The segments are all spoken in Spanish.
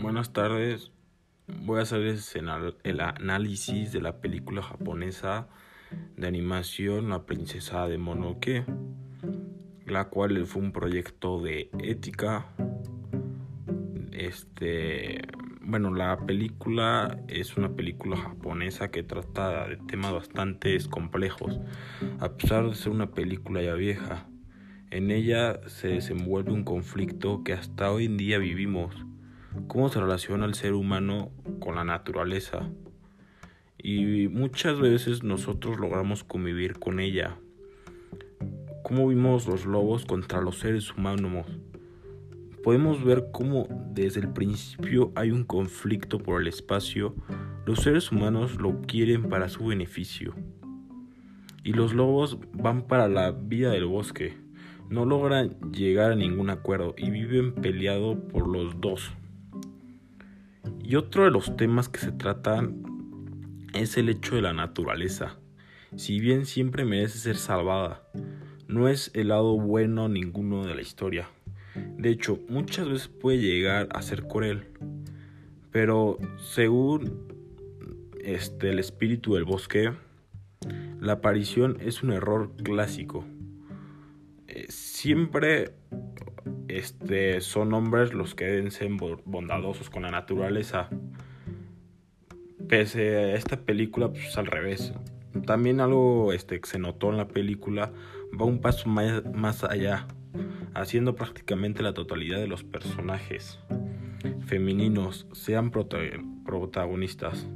Buenas tardes. Voy a hacer el análisis de la película japonesa de animación La princesa de Monoke, la cual fue un proyecto de ética. Este, bueno, la película es una película japonesa que trata de temas bastante complejos, a pesar de ser una película ya vieja. En ella se desenvuelve un conflicto que hasta hoy en día vivimos. Cómo se relaciona el ser humano con la naturaleza. Y muchas veces nosotros logramos convivir con ella. Cómo vimos los lobos contra los seres humanos. Podemos ver cómo desde el principio hay un conflicto por el espacio. Los seres humanos lo quieren para su beneficio. Y los lobos van para la vida del bosque no logran llegar a ningún acuerdo y viven peleado por los dos. Y otro de los temas que se tratan es el hecho de la naturaleza. Si bien siempre merece ser salvada, no es el lado bueno ninguno de la historia. De hecho, muchas veces puede llegar a ser cruel. Pero según este, el espíritu del bosque, la aparición es un error clásico siempre este, son hombres los que deben ser bondadosos con la naturaleza. Pese a esta película, pues al revés. También algo este, que se notó en la película va un paso más, más allá, haciendo prácticamente la totalidad de los personajes femeninos sean protagonistas.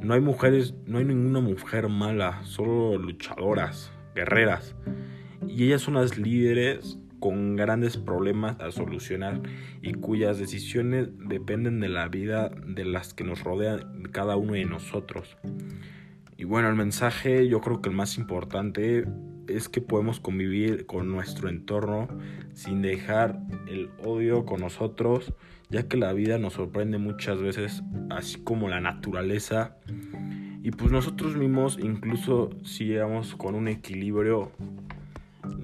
No hay mujeres, no hay ninguna mujer mala, solo luchadoras, guerreras y ellas son las líderes con grandes problemas a solucionar y cuyas decisiones dependen de la vida de las que nos rodean cada uno de nosotros. Y bueno, el mensaje yo creo que el más importante es que podemos convivir con nuestro entorno sin dejar el odio con nosotros, ya que la vida nos sorprende muchas veces, así como la naturaleza. Y pues nosotros mismos, incluso si llegamos con un equilibrio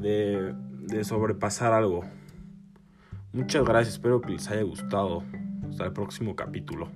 de, de sobrepasar algo. Muchas gracias, espero que les haya gustado. Hasta el próximo capítulo.